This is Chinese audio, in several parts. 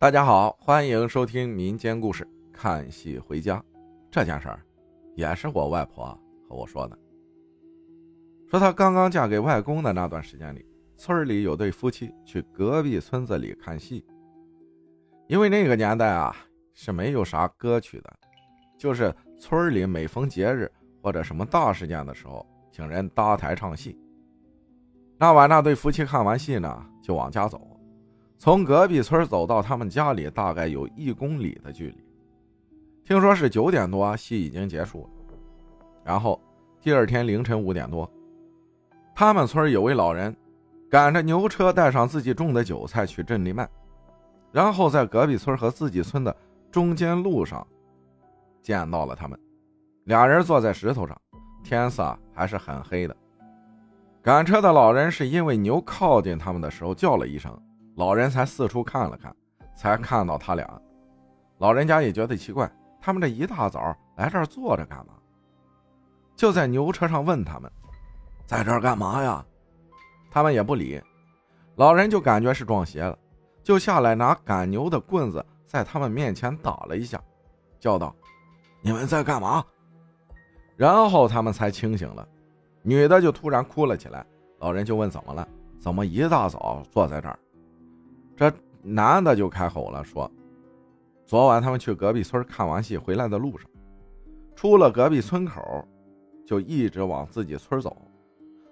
大家好，欢迎收听民间故事。看戏回家这件事儿，也是我外婆和我说的。说她刚刚嫁给外公的那段时间里，村里有对夫妻去隔壁村子里看戏。因为那个年代啊是没有啥歌曲的，就是村里每逢节日或者什么大事件的时候，请人搭台唱戏。那晚那对夫妻看完戏呢，就往家走。从隔壁村走到他们家里，大概有一公里的距离。听说是九点多，戏已经结束了。然后第二天凌晨五点多，他们村有位老人赶着牛车，带上自己种的韭菜去镇里卖，然后在隔壁村和自己村的中间路上见到了他们。俩人坐在石头上，天色还是很黑的。赶车的老人是因为牛靠近他们的时候叫了一声。老人才四处看了看，才看到他俩。老人家也觉得奇怪，他们这一大早来这儿坐着干嘛？就在牛车上问他们，在这儿干嘛呀？他们也不理。老人就感觉是撞邪了，就下来拿赶牛的棍子在他们面前打了一下，叫道：“你们在干嘛？”然后他们才清醒了。女的就突然哭了起来。老人就问怎么了？怎么一大早坐在这儿？这男的就开口了，说：“昨晚他们去隔壁村看完戏回来的路上，出了隔壁村口，就一直往自己村走。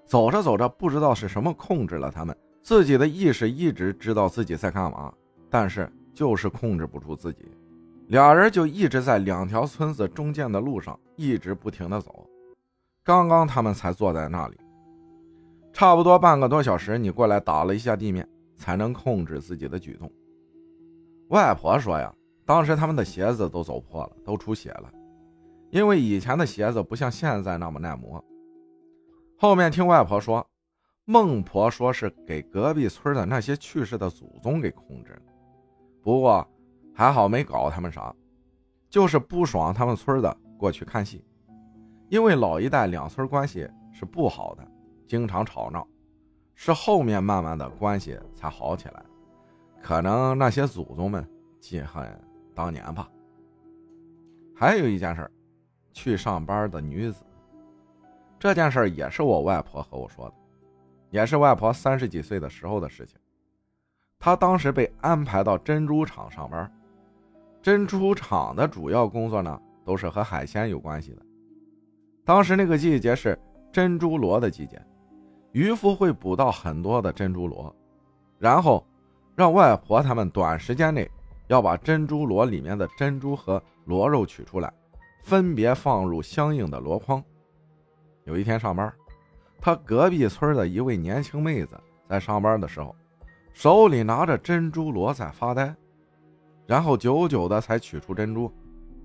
走着走着，不知道是什么控制了他们，自己的意识一直知道自己在干嘛，但是就是控制不住自己。俩人就一直在两条村子中间的路上一直不停的走。刚刚他们才坐在那里，差不多半个多小时，你过来打了一下地面。”才能控制自己的举动。外婆说呀，当时他们的鞋子都走破了，都出血了，因为以前的鞋子不像现在那么耐磨。后面听外婆说，孟婆说是给隔壁村的那些去世的祖宗给控制了，不过还好没搞他们啥，就是不爽他们村的过去看戏，因为老一代两村关系是不好的，经常吵闹。是后面慢慢的关系才好起来，可能那些祖宗们记恨当年吧。还有一件事去上班的女子，这件事也是我外婆和我说的，也是外婆三十几岁的时候的事情。她当时被安排到珍珠厂上班，珍珠厂的主要工作呢都是和海鲜有关系的。当时那个季节是珍珠螺的季节。渔夫会捕到很多的珍珠螺，然后让外婆他们短时间内要把珍珠螺里面的珍珠和螺肉取出来，分别放入相应的箩筐。有一天上班，他隔壁村的一位年轻妹子在上班的时候，手里拿着珍珠螺在发呆，然后久久的才取出珍珠，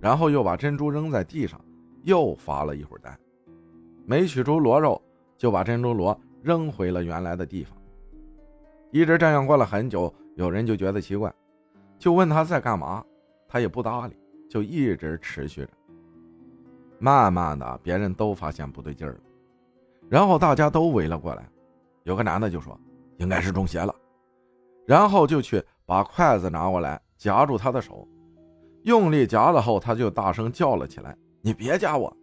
然后又把珍珠扔在地上，又发了一会儿呆，没取出螺肉，就把珍珠螺。扔回了原来的地方，一直这样过了很久，有人就觉得奇怪，就问他在干嘛，他也不搭理，就一直持续着。慢慢的，别人都发现不对劲儿了，然后大家都围了过来，有个男的就说应该是中邪了，然后就去把筷子拿过来夹住他的手，用力夹了后，他就大声叫了起来：“你别夹我，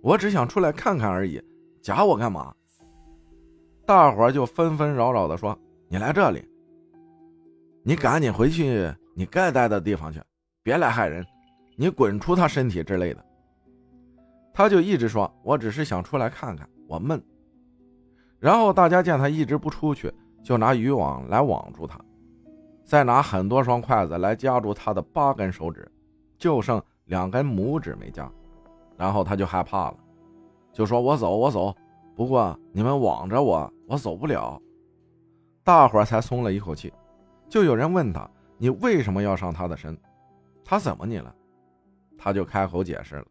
我只想出来看看而已，夹我干嘛？”大伙就纷纷扰扰的说：“你来这里，你赶紧回去你该待的地方去，别来害人，你滚出他身体之类的。”他就一直说：“我只是想出来看看，我闷。”然后大家见他一直不出去，就拿渔网来网住他，再拿很多双筷子来夹住他的八根手指，就剩两根拇指没夹。然后他就害怕了，就说：“我走，我走。”不过你们网着我，我走不了。大伙才松了一口气。就有人问他：“你为什么要上他的身？他怎么你了？”他就开口解释了，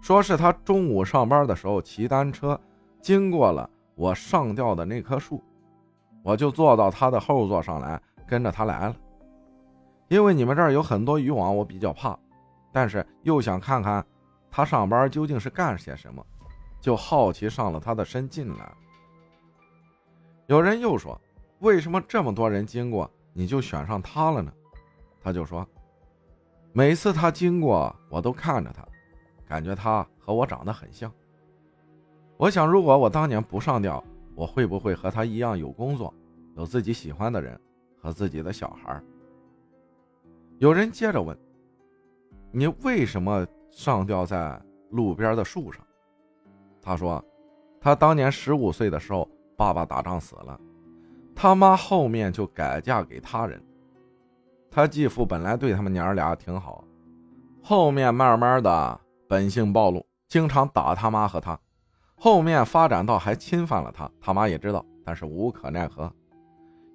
说是他中午上班的时候骑单车经过了我上吊的那棵树，我就坐到他的后座上来，跟着他来了。因为你们这儿有很多渔网，我比较怕，但是又想看看他上班究竟是干些什么。就好奇上了他的身进来。有人又说：“为什么这么多人经过，你就选上他了呢？”他就说，每次他经过，我都看着他，感觉他和我长得很像。我想，如果我当年不上吊，我会不会和他一样有工作，有自己喜欢的人和自己的小孩？有人接着问：“你为什么上吊在路边的树上？”他说：“他当年十五岁的时候，爸爸打仗死了，他妈后面就改嫁给他人。他继父本来对他们娘俩挺好，后面慢慢的本性暴露，经常打他妈和他，后面发展到还侵犯了他。他妈也知道，但是无可奈何。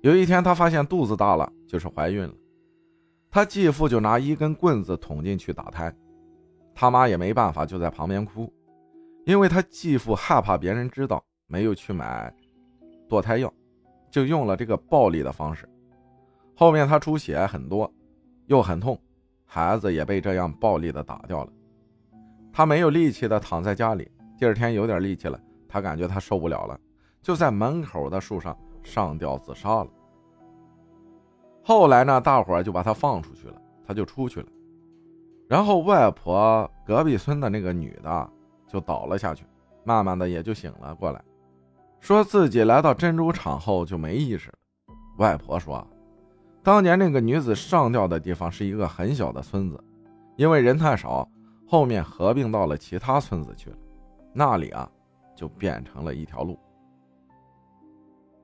有一天，他发现肚子大了，就是怀孕了，他继父就拿一根棍子捅进去打胎，他妈也没办法，就在旁边哭。”因为他继父害怕别人知道，没有去买堕胎药，就用了这个暴力的方式。后面他出血很多，又很痛，孩子也被这样暴力的打掉了。他没有力气的躺在家里，第二天有点力气了，他感觉他受不了了，就在门口的树上上吊自杀了。后来呢，大伙就把他放出去了，他就出去了。然后外婆隔壁村的那个女的。就倒了下去，慢慢的也就醒了过来，说自己来到珍珠厂后就没意识了。外婆说，当年那个女子上吊的地方是一个很小的村子，因为人太少，后面合并到了其他村子去了，那里啊就变成了一条路。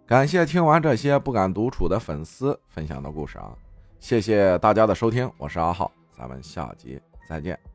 感谢听完这些不敢独处的粉丝分享的故事啊，谢谢大家的收听，我是阿浩，咱们下集再见。